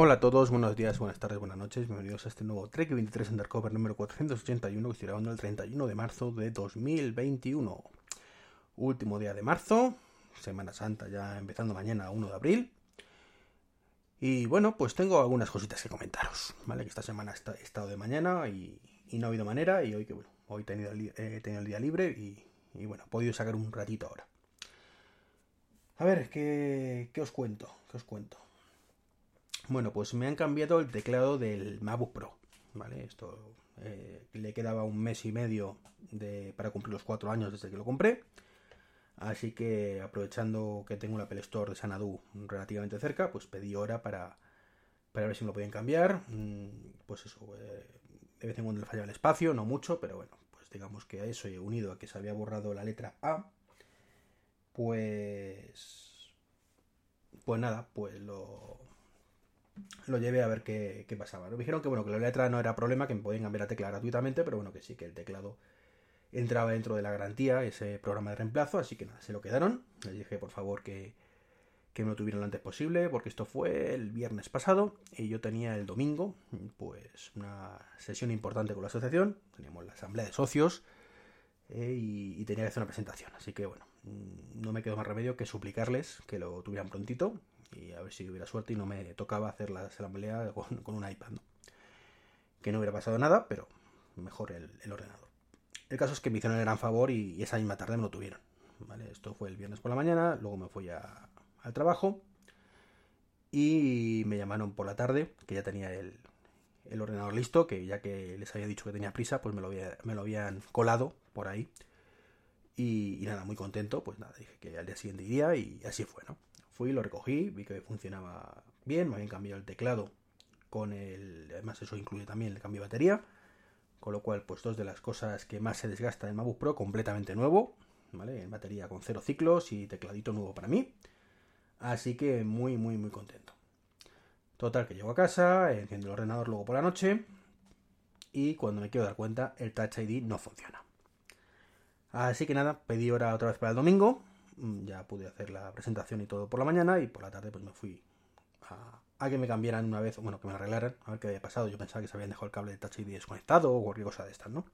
Hola a todos, buenos días, buenas tardes, buenas noches, bienvenidos a este nuevo Trek 23 Undercover número 481 que estoy grabando el 31 de marzo de 2021. Último día de marzo, Semana Santa ya empezando mañana 1 de abril. Y bueno, pues tengo algunas cositas que comentaros, ¿vale? Que esta semana he estado de mañana y, no ha habido manera y hoy que bueno, hoy he tenido el, día libre y, bueno, he podido sacar un ratito ahora. A ver, ¿qué, ¿qué os cuento? ¿Qué os cuento? Bueno, pues me han cambiado el teclado del MacBook Pro. ¿Vale? Esto eh, le quedaba un mes y medio de, para cumplir los cuatro años desde que lo compré. Así que aprovechando que tengo la Apple Store de Sanadu relativamente cerca, pues pedí hora para, para ver si me lo podían cambiar. Mm, pues eso, eh, de vez en cuando le fallaba el espacio, no mucho, pero bueno, pues digamos que a eso he unido a que se había borrado la letra A, pues... Pues nada, pues lo, lo llevé a ver qué, pasaba. Me dijeron que bueno, que la letra no era problema, que me podían cambiar la tecla gratuitamente, pero bueno, que sí, que el teclado entraba dentro de la garantía, ese programa de reemplazo, así que nada, se lo quedaron. Les dije por favor que, que me lo tuvieran lo antes posible, porque esto fue el viernes pasado y yo tenía el domingo, pues una sesión importante con la asociación, teníamos la asamblea de socios eh, y, y, tenía que hacer una presentación, así que bueno, mm, no me quedó más remedio que suplicarles que lo tuvieran prontito y a ver si hubiera suerte y no me tocaba hacer la asamblea con, un iPad. ¿no? Que no hubiera pasado nada, pero mejor el, ordenador. El caso es que me hicieron el gran favor y, esa misma tarde me lo tuvieron. ¿vale? Esto fue el viernes por la mañana, luego me fui al trabajo y me llamaron por la tarde, que ya tenía el, el, ordenador listo, que ya que les había dicho que tenía prisa, pues me lo, me lo habían colado por ahí. Y, y, nada, muy contento, pues nada, dije que al día siguiente iría y así fue, ¿no? Fui, lo recogí, vi que funcionaba bien, me habían cambiado el teclado con el... Además eso incluye también el cambio de batería, con lo cual pues dos de las cosas que más se desgasta en MacBook Pro completamente nuevo, ¿vale? En batería con cero ciclos y tecladito nuevo para mí. Así que muy, muy, muy contento. Total, que llego a casa, enciendo el ordenador luego por la noche y cuando me quiero dar cuenta el Touch ID no funciona. Así que nada, pedí hora otra vez para el domingo ya pude hacer la presentación y todo por la mañana y por la tarde pues me fui a, que me cambiaran una vez, bueno, que me arreglaran, a ver qué había pasado. Yo pensaba que se habían dejado el cable de Touch desconectado o cualquier cosa de estas, ¿no?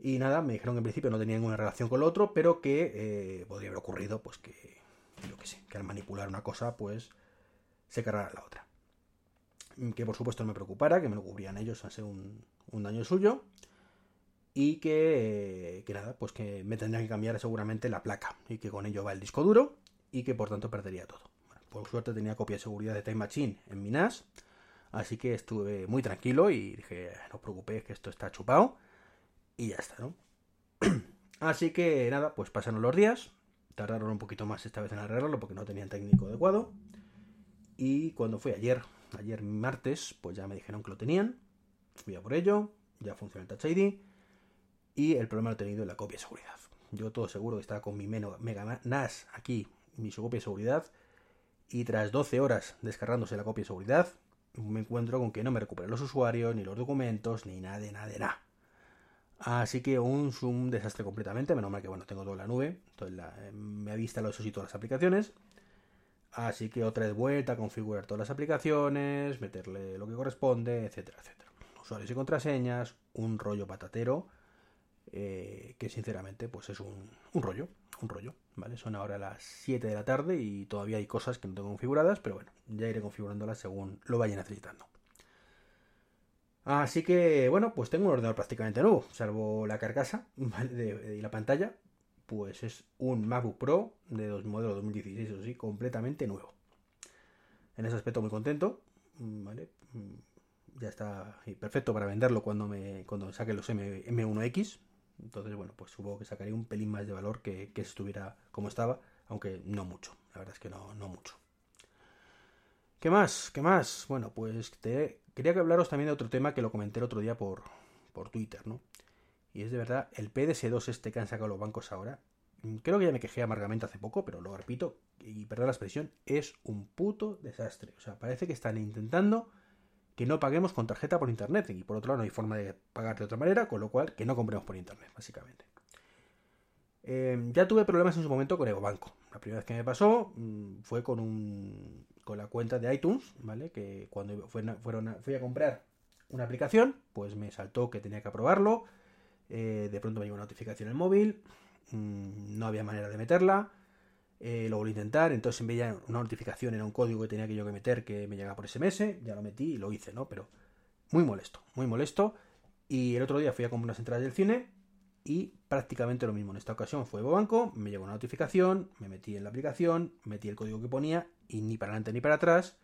Y nada, me dijeron que en principio no tenía ninguna relación con lo otro, pero que eh, podría haber ocurrido, pues que, yo qué sé, que al manipular una cosa, pues se cargara la otra. Que por supuesto no me preocupara, que me lo cubrían ellos a ser un, un daño suyo y que, que, nada, pues que me tendría que cambiar seguramente la placa y que con ello va el disco duro y que por tanto perdería todo. por suerte tenía copia de seguridad de Time Machine en mi NAS, así que estuve muy tranquilo y dije, no os preocupéis que esto está chupado y ya está, ¿no? así que nada, pues pasaron los días, tardaron un poquito más esta vez en arreglarlo porque no tenían técnico adecuado y cuando fue ayer, ayer martes, pues ya me dijeron que lo tenían, fui a por ello, ya funciona el Touch ID y el problema lo he tenido en la copia de seguridad. Yo todo seguro que estaba con mi Mega NAS aquí, mi copia de seguridad, y tras 12 horas descargándose la copia de seguridad, me encuentro con que no me recuperan los usuarios, ni los documentos, ni nada de nada de nada. Así que un, un desastre completamente, menos mal que bueno, tengo toda la nube, entonces eh, me ha visto los y todas las aplicaciones. Así que otra vez vuelta configurar todas las aplicaciones, meterle lo que corresponde, etcétera, etcétera. Usuarios y contraseñas, un rollo patatero eh, que sinceramente pues es un, rollo, un rollo, ¿vale? Son ahora las 7 de la tarde y todavía hay cosas que no tengo configuradas, pero bueno, ya iré configurándolas según lo vaya necesitando. Así que, bueno, pues tengo un ordenador prácticamente nuevo, salvo la carcasa y la pantalla, pues es un MacBook Pro de dos, modelo 2016, eso sí, completamente nuevo. En ese aspecto muy contento, ¿vale? Ya está perfecto para venderlo cuando me cuando saque los M, M1X, entonces, bueno, pues supongo que sacaría un pelín más de valor que, que estuviera como estaba, aunque no mucho, la verdad es que no, no mucho. ¿Qué más? ¿Qué más? Bueno, pues te, quería que hablaros también de otro tema que lo comenté el otro día por, por Twitter, ¿no? Y es de verdad, el PDS2 este que han sacado los bancos ahora, creo que ya me quejé amargamente hace poco, pero lo repito, y perdón la expresión, es un puto desastre. O sea, parece que están intentando que no paguemos con tarjeta por internet. Y por otro lado, no hay forma de pagar de otra manera, con lo cual que no compremos por internet, básicamente. Em, ya tuve problemas en su momento con EvoBanco. La primera vez que me pasó mm, fue con un con la cuenta de iTunes, ¿vale? Que cuando fui a comprar una aplicación, pues me saltó que tenía que aprobarlo. Eh, de pronto me llegó una notificación en el móvil. Mm, no había manera de meterla. Eh, lo volví a intentar. Entonces en vez de una notificación era un código que tenía que yo que meter que me llegaba por SMS. Ya lo metí y lo hice, ¿no? Pero muy molesto, muy molesto. Y el otro día fui a comprar unas entradas del cine y prácticamente lo mismo. En esta ocasión fue Banco, me llegó una notificación, me metí en la aplicación, metí el código que ponía y ni para adelante ni para atrás.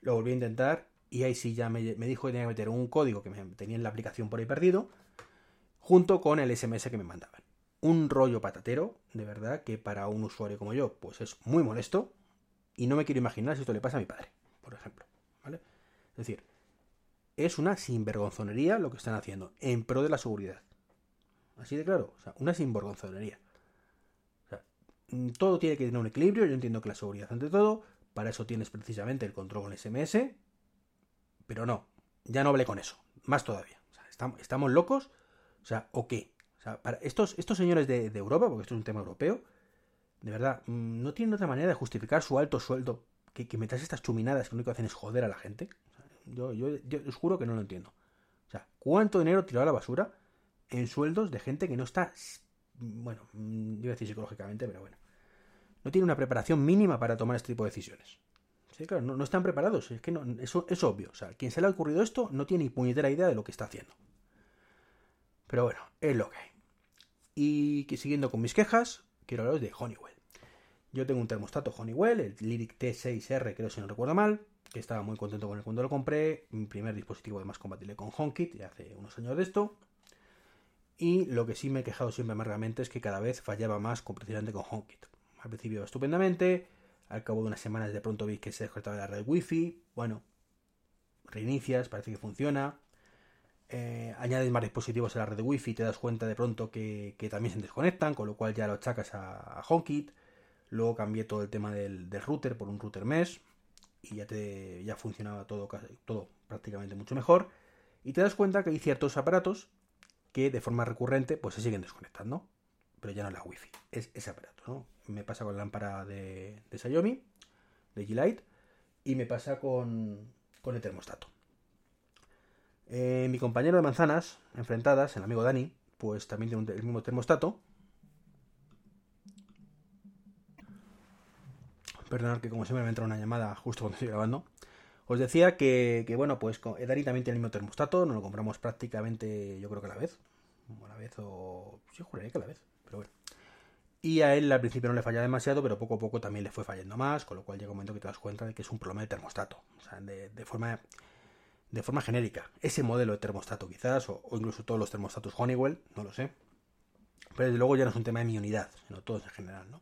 Lo volví a intentar y ahí sí ya me, dijo que tenía que meter un código que me tenía en la aplicación por ahí perdido junto con el SMS que me mandaban. Un rollo patatero, de verdad, que para un usuario como yo, pues es muy molesto y no me quiero imaginar si esto le pasa a mi padre, por ejemplo. ¿vale? Es decir, es una sinvergonzonería lo que están haciendo en pro de la seguridad. Así de claro, o sea, una sinvergonzonería. O sea, todo tiene que tener un equilibrio, yo entiendo que la seguridad ante todo, para eso tienes precisamente el control con SMS, pero no, ya no hablé con eso, más todavía. O sea, estamos, locos, o sea, ¿o qué? Sea, estos, señores de, Europa, porque esto es un tema europeo, de verdad, mm, no tienen otra manera de justificar su alto sueldo que, que metas estas chuminadas que lo único que hacen es joder a la gente. yo, yo, yo os juro que no lo entiendo. O sea, ¿cuánto dinero tirado a la basura? en sueldos de gente que no está, bueno, mm, iba a decir psicológicamente, pero bueno, no tiene una preparación mínima para tomar este tipo de decisiones. Sí, claro, no, están preparados, es que no, eso es obvio. O sea, quien se le ha ocurrido esto no tiene ni puñetera idea de lo que está haciendo. Pero bueno, es lo que hay. Y siguiendo con mis quejas, quiero hablaros de Honeywell. Yo tengo un termostato Honeywell, el Lyric T6R, creo si no recuerdo mal, que estaba muy contento con él cuando lo compré. Mi primer dispositivo de más compatible con HomeKit, ya hace unos años de esto. Y lo que sí me he quejado siempre amargamente es que cada vez fallaba más precisamente con HomeKit. Al principio estupendamente, al cabo de unas semanas de pronto vi que se desconectaba la red wifi, bueno, reinicias, parece que funciona, eh, añades más dispositivos a la red wifi y te das cuenta de pronto que, también se desconectan, con lo cual ya lo achacas a, HomeKit. Luego cambié todo el tema del, router por un router mesh y ya, te, ya funcionaba todo, todo prácticamente mucho mejor. Y te das cuenta que hay ciertos aparatos que de forma recurrente pues se siguen desconectando. Pero ya no es la wifi, es ese aparato, ¿no? Me pasa con la lámpara de, de Xiaomi, de G-Lite, y me pasa con, con el termostato. Eh, mi compañero de manzanas, enfrentadas, el amigo Dani, pues también tiene el mismo termostato. Perdonad que como siempre me entra una llamada justo cuando estoy grabando. Os decía que, bueno, pues Edari también tiene el mismo termostato, nos lo compramos prácticamente, yo creo que a la vez. a la vez o... Yo juraría que a la vez, pero bueno. Y a él al principio no le falla demasiado, pero poco a poco también le fue fallando más, con lo cual llega un momento que te das cuenta de que es un problema de termostato. O sea, de, forma de forma genérica. Ese modelo de termostato quizás, o, incluso todos los termostatos Honeywell, no lo sé. Pero desde luego ya no es un tema de mi unidad, sino todos en general, ¿no?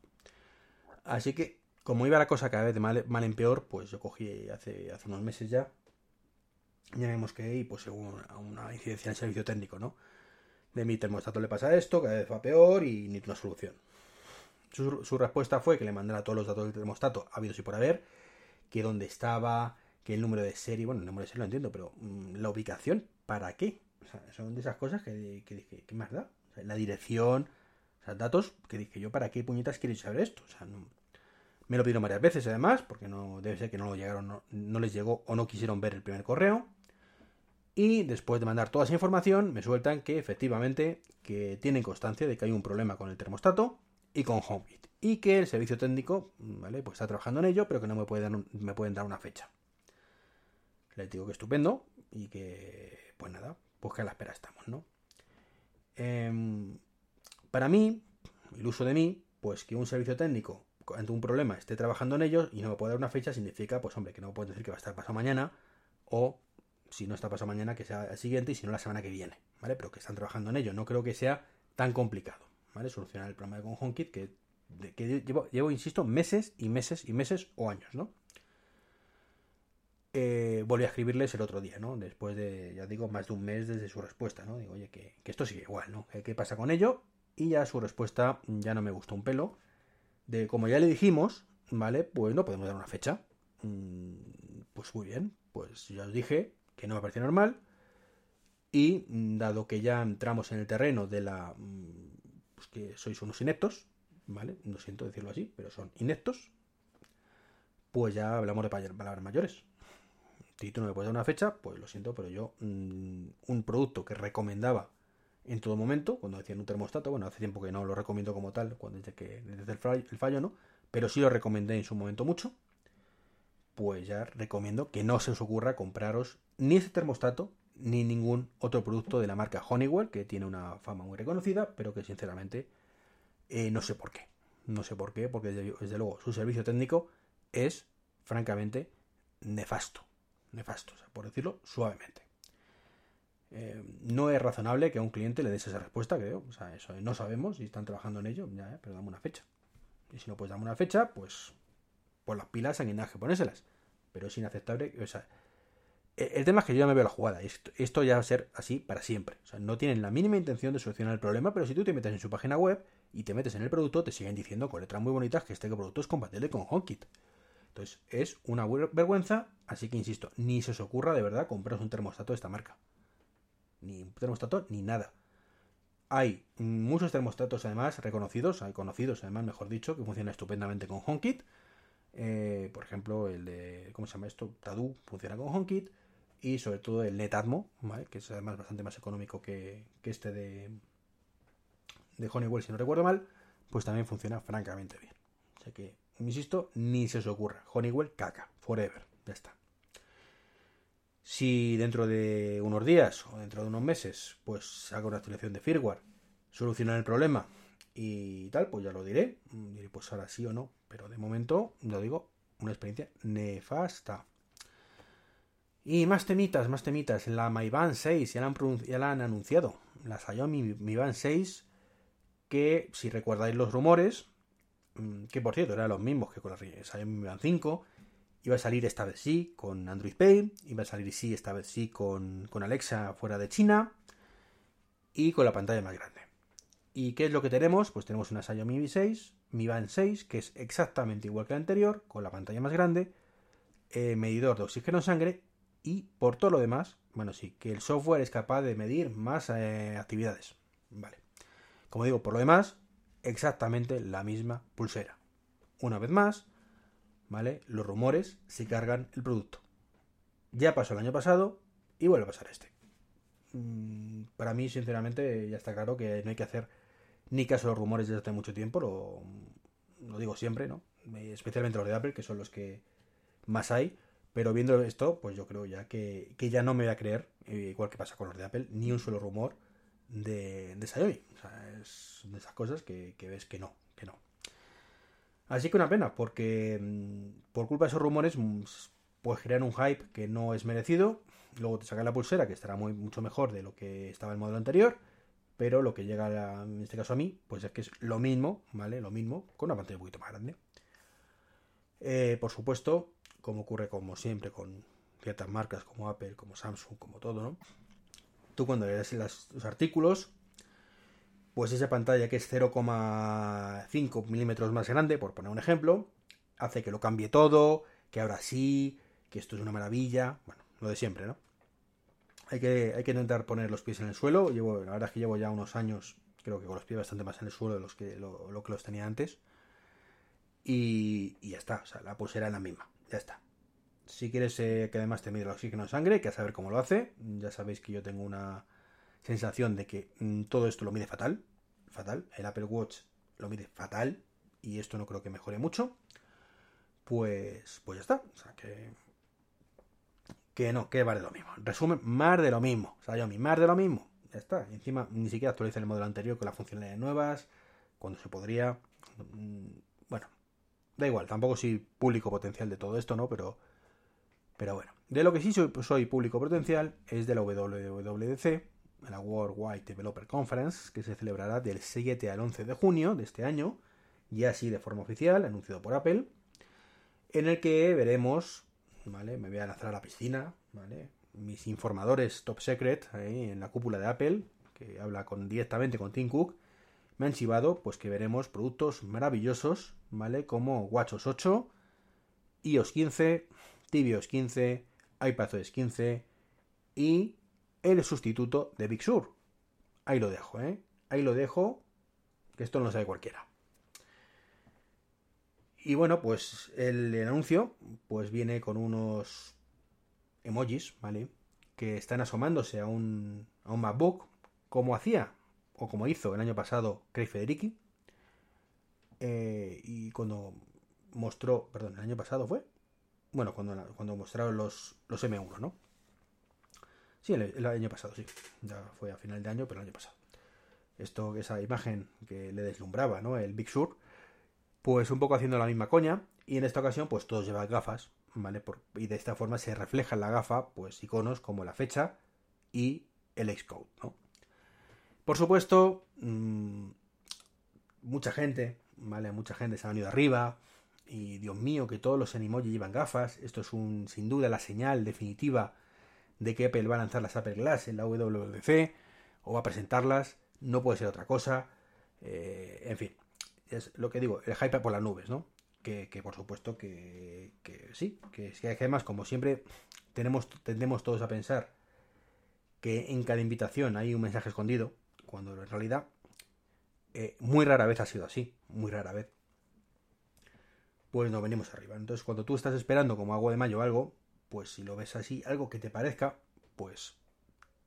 Así que como iba la cosa cada vez de mal, en peor, pues yo cogí hace, hace unos meses ya, ya vemos que hay pues una, una incidencia en el servicio técnico, ¿no? De mi termostato le pasa esto, cada vez va peor y ni una solución. Su, respuesta fue que le mandara todos los datos del termostato, habido y por haber, que dónde estaba, que el número de serie, bueno, el número de serie lo entiendo, pero mm, la ubicación, ¿para qué? Son de esas cosas que, que ¿qué más da? la dirección, o sea, datos que dije yo, ¿para qué puñetas quieres saber esto? O sea, no, me lo pidieron varias veces además, porque no debe ser que no lo llegaron, no, les llegó o no quisieron ver el primer correo. Y después de mandar toda esa información, me sueltan que efectivamente que tienen constancia de que hay un problema con el termostato y con HomeKit. Y que el servicio técnico, ¿vale? Pues está trabajando en ello, pero que no me, puede me pueden dar una fecha. Les digo que estupendo y que, pues nada, pues que a la espera estamos, ¿no? Em, para mí, el uso de mí, pues que un servicio técnico ante un problema esté trabajando en ello y no me puede dar una fecha, significa, pues hombre, que no me puede decir que va a estar pasado mañana o si no está pasado mañana, que sea el siguiente y si no la semana que viene, ¿vale? Pero que están trabajando en ello. No creo que sea tan complicado, ¿vale? Solucionar el problema con HomeKit que, que llevo, llevo, insisto, meses y meses y meses o años, ¿no? Eh, volví a escribirles el otro día, ¿no? Después de, ya digo, más de un mes desde su respuesta, ¿no? Digo, oye, que, esto sigue igual, ¿no? ¿Qué pasa con ello? Y ya su respuesta ya no me gustó un pelo de como ya le dijimos, ¿vale? Pues no podemos dar una fecha. Mm, pues muy bien, pues ya os dije que no me parecía normal. Y dado que ya entramos en el terreno de la mm, pues que sois unos ineptos, ¿vale? No siento decirlo así, pero son ineptos, pues ya hablamos de palabras mayores. Si tú no me puedes dar una fecha, pues lo siento, pero yo mm, un producto que recomendaba en todo momento, cuando decían un termostato, bueno, hace tiempo que no lo recomiendo como tal, cuando desde que desde el fallo, no, pero sí lo recomendé en su momento mucho, pues ya recomiendo que no se os ocurra compraros ni ese termostato ni ningún otro producto de la marca Honeywell, que tiene una fama muy reconocida, pero que sinceramente eh, no sé por qué. No sé por qué, porque desde, luego su servicio técnico es francamente nefasto. Nefasto, por decirlo suavemente. Eh, no es razonable que a un cliente le des esa respuesta, creo. O sea, eso no sabemos si están trabajando en ello, ya, eh, pero dame una fecha. Y si no puedes darme una fecha, pues, pues las pilas en que ponérselas. Pero es inaceptable. O sea, e, el tema es que yo ya me veo la jugada. Esto, ya va a ser así para siempre. O sea, no tienen la mínima intención de solucionar el problema, pero si tú te metes en su página web y te metes en el producto, te siguen diciendo con letras muy bonitas que este producto es compatible con HomeKit. Entonces, es una vergüenza, así que insisto, ni se os ocurra de verdad compraros un termostato de esta marca. Ni un termostato, ni nada. Hay muchos termostatos además reconocidos, hay conocidos además, mejor dicho, que funcionan estupendamente con HomeKit. Eh, por ejemplo, el de, ¿cómo se llama esto? Tadu funciona con HomeKit y sobre todo el Netatmo, que es además bastante más económico que, este de, de Honeywell, si no recuerdo mal, pues también funciona francamente bien. O sea que, insisto, ni se os ocurra. Honeywell caca, forever, ya está. Si dentro de unos días o dentro de unos meses, pues hago una actualización de firmware, solucionar el problema y tal, pues ya lo diré. Diré, pues ahora sí o no. Pero de momento, lo digo, una experiencia nefasta. Y más temitas, más temitas. La Band 6 ya la han, ya la han anunciado. La Xiaomi Mi Band 6, que si recordáis los rumores, mm, que por cierto eran los mismos que con la Xiaomi Mi Band 5, iba a salir esta vez sí con Android Pay, iba a salir sí esta vez sí con, con Alexa fuera de China y con la pantalla más grande. ¿Y qué es lo que tenemos? Pues tenemos una Xiaomi Mi 6, Mi Band 6, que es exactamente igual que la anterior, con la pantalla más grande, eh, medidor de oxígeno en sangre y por todo lo demás, bueno, sí, que el software es capaz de medir más eh, actividades. Vale. Como digo, por lo demás, exactamente la misma pulsera. Una vez más, ¿vale? Los rumores se cargan el producto. Ya pasó el año pasado y vuelve a pasar este. Mm, para mí, sinceramente, ya está claro que no hay que hacer ni caso a los rumores desde hace mucho tiempo, lo, lo digo siempre, ¿no? Especialmente los de Apple, que son los que más hay pero viendo esto, pues yo creo ya que, ya no me voy a creer, eh, igual que pasa con los de Apple, ni un solo rumor de, de. O sea, es de esas cosas que, ves que no, que no. Así que una pena, porque mm, por culpa de esos rumores mm, puedes crear un hype que no es merecido. Luego te saca la pulsera, que estará mucho mejor de lo que estaba el modelo anterior. Pero lo que llega, en este caso a mí, pues es que es lo mismo, ¿vale? Lo mismo, con una pantalla un poquito más grande. Eh, por supuesto, como ocurre como siempre con ciertas marcas como Apple, como Samsung, como todo, ¿no? Tú cuando lees los artículos, pues esa pantalla que es 0,5 milímetros más grande, por poner un ejemplo, hace que lo cambie todo, que ahora sí, que esto es una maravilla, bueno, lo de siempre, ¿no? Hay que, hay que intentar poner los pies en el suelo, llevo, la verdad es que llevo ya unos años, creo que con los pies bastante más en el suelo de los que lo, que los tenía antes, y, y ya está, o sea, la pulsera es la misma. Ya está. Si quieres eh, que además te mide el oxígeno en sangre, que a saber cómo lo hace. Ya sabéis que yo tengo una sensación de que mm, todo esto lo mide fatal. Fatal. El Apple Watch lo mide fatal. Y esto no creo que mejore mucho. Pues, pues ya está. O sea que. Que no, que va de lo mismo. resumen, más de lo mismo. O sea, yo, más de lo mismo. Ya está. Y encima ni siquiera actualiza el modelo anterior con las funcionalidades nuevas. Cuando se podría. Mm, bueno, Da igual, tampoco soy público potencial de todo esto, ¿no? Pero, pero bueno. De lo que sí soy, pues soy público potencial es de la WWDC, la Worldwide Developer Conference, que se celebrará del 7 al 11 de junio de este año, ya así de forma oficial, anunciado por Apple, en el que veremos, ¿vale? Me voy a lanzar a la piscina, ¿vale? Mis informadores top secret en la cúpula de Apple, que habla con, directamente con Tim Cook, me han chivado pues que veremos productos maravillosos, ¿vale? Como WatchOS 8, iOS 15, tvOS 15, iPadOS 15 y el sustituto de Big Sur. Ahí lo dejo, ¿eh? Ahí lo dejo, que esto no lo sabe cualquiera. Y bueno, pues el, anuncio pues viene con unos emojis, ¿vale? Que están asomándose a un, a un MacBook, como hacía, o como hizo el año pasado Craig Federici. Eh, y cuando mostró, perdón, el año pasado fue, bueno, cuando, cuando mostraron los, los M1, ¿no? Sí, el, año pasado, sí. Ya fue a final de año, pero el año pasado. Esto, esa imagen que le deslumbraba, ¿no? El Big Sur, pues un poco haciendo la misma coña. Y en esta ocasión, pues todos llevan gafas, ¿vale? y de esta forma se refleja en la gafa, pues iconos como la fecha y el Xcode, ¿no? Por supuesto, mmm, mucha gente, ¿vale? Mucha gente se ha venido arriba, y Dios mío, que todos los Animoji llevan gafas. Esto es un, sin duda la señal definitiva de que Apple va a lanzar las Apple Glass en la WWDC o va a presentarlas. No puede ser otra cosa. Eh, en fin, es lo que digo, el hype por las nubes, ¿no? Que, por supuesto que, sí, que, que además, como siempre, tenemos, tendemos todos a pensar que en cada invitación hay un mensaje escondido, cuando en realidad eh, muy rara vez ha sido así, muy rara vez pues nos venimos arriba. Entonces, cuando tú estás esperando como agua de mayo algo, pues si lo ves así, algo que te parezca, pues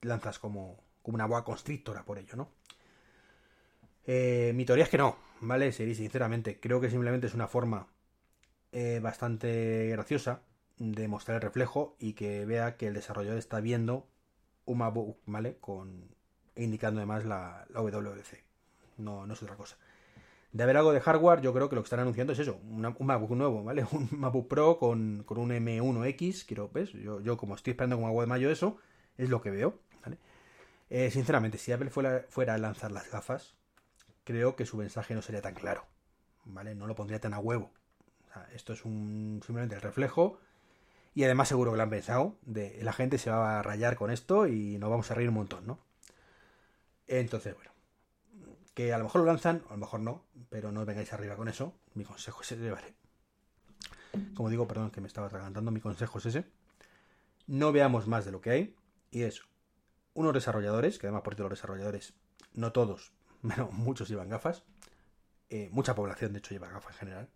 lanzas como, como una boa constrictora por ello, ¿no? Eh, mi teoría es que no, ¿vale? Sería sinceramente, creo que simplemente es una forma eh, bastante graciosa de mostrar el reflejo y que vea que el desarrollador está viendo un MacBook, ¿vale? Con, indicando además la, la. No, no es otra cosa de haber algo de hardware, yo creo que lo que están anunciando es eso, un MacBook nuevo, ¿vale? Un MacBook Pro con, un M1X, quiero, ¿ves? Yo, como estoy esperando con agua de mayo eso, es lo que veo, ¿vale? Eh, sinceramente, si Apple fuera, fuera, a lanzar las gafas, creo que su mensaje no sería tan claro, ¿vale? No lo pondría tan a huevo. esto es un, simplemente el reflejo y además seguro que lo han pensado, de la gente se va a rayar con esto y nos vamos a reír un montón, ¿no? Entonces, bueno, que a lo mejor lo lanzan, a lo mejor no, pero no vengáis arriba con eso. Mi consejo es ese, vale. Como digo, perdón que me estaba atragantando, mi consejo es ese. No veamos más de lo que hay. Y es unos desarrolladores, que además por los desarrolladores, no todos, pero muchos llevan gafas. Eh, mucha población, de hecho, lleva gafas en general.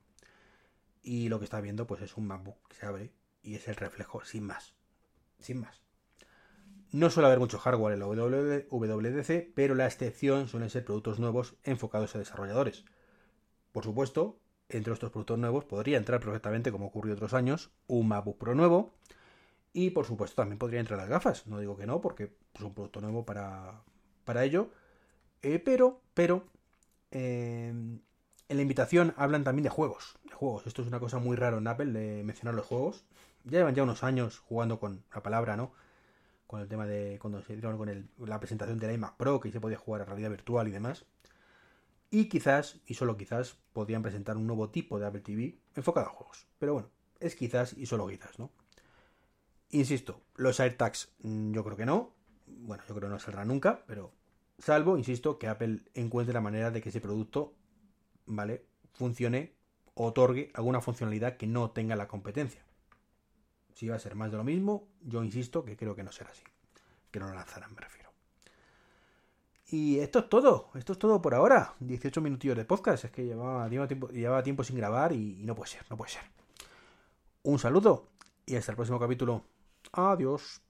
Y lo que está viendo, pues es un MacBook que se abre y es el reflejo sin más. Sin más. No suele haber mucho hardware en la WWDC, pero la excepción suelen ser productos nuevos enfocados a desarrolladores. Por supuesto, entre estos productos nuevos podría entrar perfectamente, como ocurrió otros años, un MacBook Pro nuevo. Y por supuesto también podría entrar las gafas. No digo que no, porque es un producto nuevo para, para ello. Eh, pero, pero, eh, en la invitación hablan también de juegos. De juegos. Esto es una cosa muy rara en Apple de mencionar los juegos. Ya llevan ya unos años jugando con la palabra, ¿no? Con el tema de cuando se dieron con la presentación de la iMac Pro, que se podía jugar a realidad virtual y demás. Y quizás, y solo quizás, podrían presentar un nuevo tipo de Apple TV enfocado a juegos. Pero bueno, es quizás y solo quizás, ¿no? Insisto, los AirTags mm, yo creo que no. Bueno, yo creo que no saldrá nunca, pero salvo, insisto, que Apple encuentre la manera de que ese producto, ¿vale? Funcione otorgue alguna funcionalidad que no tenga la competencia. Si va a ser más de lo mismo, yo insisto que creo que no será así. Que no lo lanzarán, me refiero. Y esto es todo, esto es todo por ahora. 18 minutillos de podcast, es que llevaba, tiempo, llevaba tiempo sin grabar y, y no puede ser, no puede ser. Un saludo y hasta el próximo capítulo. Adiós.